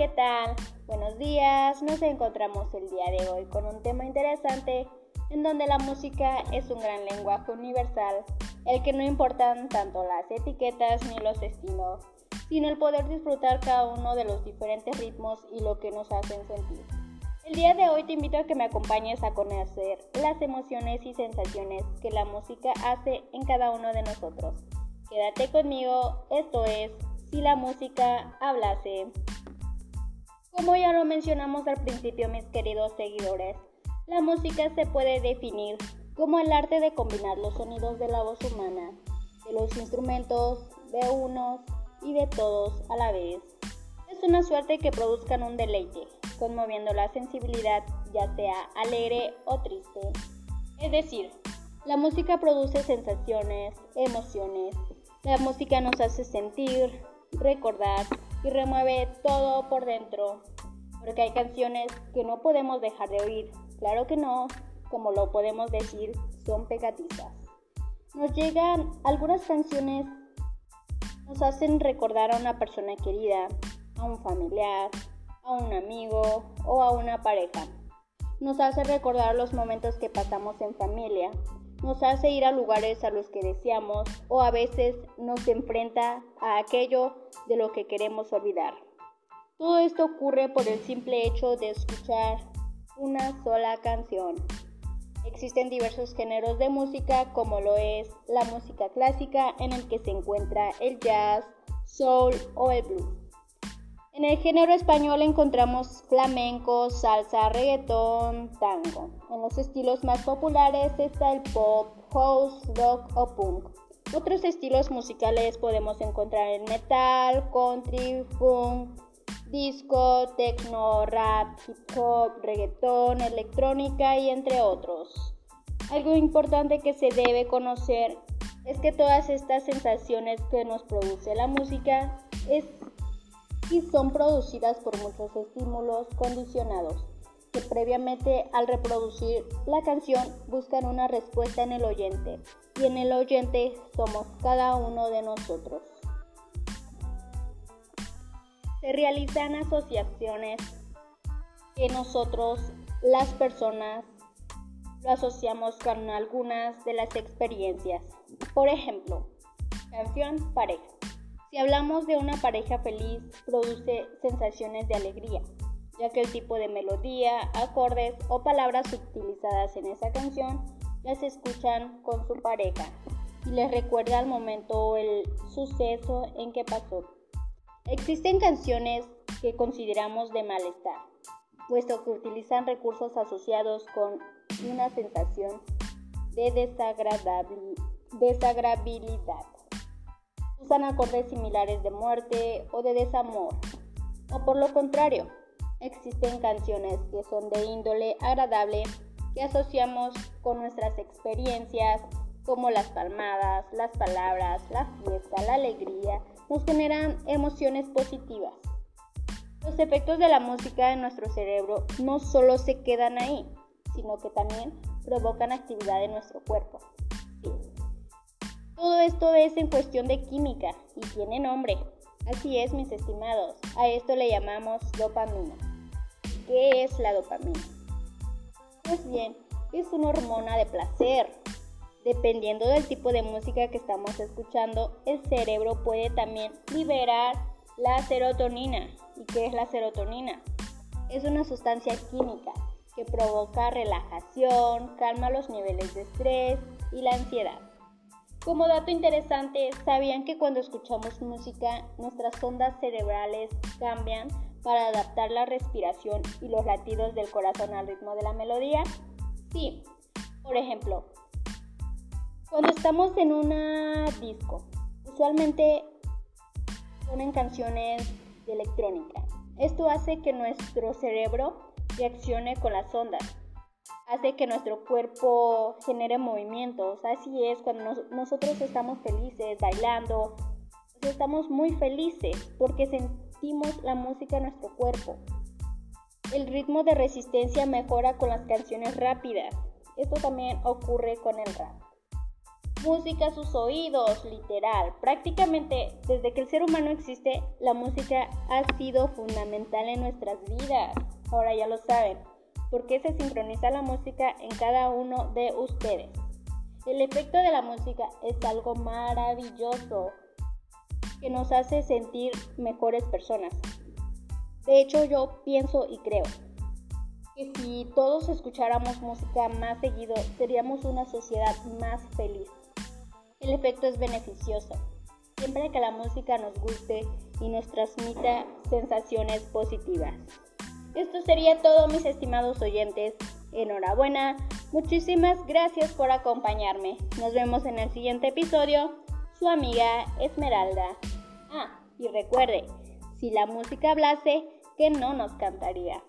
¿qué tal? Buenos días, nos encontramos el día de hoy con un tema interesante en donde la música es un gran lenguaje universal, el que no importan tanto las etiquetas ni los estilos, sino el poder disfrutar cada uno de los diferentes ritmos y lo que nos hacen sentir. El día de hoy te invito a que me acompañes a conocer las emociones y sensaciones que la música hace en cada uno de nosotros. Quédate conmigo, esto es Si la música hablase. Como ya lo mencionamos al principio, mis queridos seguidores, la música se puede definir como el arte de combinar los sonidos de la voz humana, de los instrumentos, de unos y de todos a la vez. Es una suerte que produzcan un deleite, conmoviendo la sensibilidad, ya sea alegre o triste. Es decir, la música produce sensaciones, emociones. La música nos hace sentir, recordar y remueve todo por dentro. Porque hay canciones que no podemos dejar de oír. Claro que no, como lo podemos decir, son pegadizas. Nos llegan algunas canciones, nos hacen recordar a una persona querida, a un familiar, a un amigo o a una pareja. Nos hace recordar los momentos que pasamos en familia. Nos hace ir a lugares a los que deseamos o a veces nos enfrenta a aquello de lo que queremos olvidar. Todo esto ocurre por el simple hecho de escuchar una sola canción. Existen diversos géneros de música como lo es la música clásica en el que se encuentra el jazz, soul o el blues. En el género español encontramos flamenco, salsa, reggaetón, tango. En los estilos más populares está el pop, house, rock o punk. Otros estilos musicales podemos encontrar el metal, country, funk, disco, techno, rap, hip hop, reggaetón, electrónica y entre otros. Algo importante que se debe conocer es que todas estas sensaciones que nos produce la música es y son producidas por muchos estímulos condicionados que previamente al reproducir la canción buscan una respuesta en el oyente y en el oyente somos cada uno de nosotros. Se realizan asociaciones que nosotros, las personas, lo asociamos con algunas de las experiencias. Por ejemplo, canción pareja. Si hablamos de una pareja feliz, produce sensaciones de alegría, ya que el tipo de melodía, acordes o palabras utilizadas en esa canción las escuchan con su pareja y les recuerda el momento o el suceso en que pasó. Existen canciones que consideramos de malestar, puesto que utilizan recursos asociados con una sensación de desagradabilidad usan acordes similares de muerte o de desamor. O por lo contrario, existen canciones que son de índole agradable que asociamos con nuestras experiencias como las palmadas, las palabras, la fiesta, la alegría, nos generan emociones positivas. Los efectos de la música en nuestro cerebro no solo se quedan ahí, sino que también provocan actividad en nuestro cuerpo. Todo esto es en cuestión de química y tiene nombre. Así es, mis estimados. A esto le llamamos dopamina. ¿Qué es la dopamina? Pues bien, es una hormona de placer. Dependiendo del tipo de música que estamos escuchando, el cerebro puede también liberar la serotonina. ¿Y qué es la serotonina? Es una sustancia química que provoca relajación, calma los niveles de estrés y la ansiedad. Como dato interesante, ¿sabían que cuando escuchamos música nuestras ondas cerebrales cambian para adaptar la respiración y los latidos del corazón al ritmo de la melodía? Sí, por ejemplo, cuando estamos en una disco, usualmente ponen canciones de electrónica. Esto hace que nuestro cerebro reaccione con las ondas hace que nuestro cuerpo genere movimientos. Así es, cuando nosotros estamos felices, bailando, pues estamos muy felices porque sentimos la música en nuestro cuerpo. El ritmo de resistencia mejora con las canciones rápidas. Esto también ocurre con el rap. música a sus oídos, literal. Prácticamente desde que el ser humano existe, la música ha sido fundamental en nuestras vidas. Ahora ya lo saben. ¿Por qué se sincroniza la música en cada uno de ustedes? El efecto de la música es algo maravilloso que nos hace sentir mejores personas. De hecho, yo pienso y creo que si todos escucháramos música más seguido, seríamos una sociedad más feliz. El efecto es beneficioso, siempre que la música nos guste y nos transmita sensaciones positivas. Esto sería todo mis estimados oyentes. Enhorabuena, muchísimas gracias por acompañarme. Nos vemos en el siguiente episodio. Su amiga Esmeralda. Ah, y recuerde, si la música hablase, que no nos cantaría.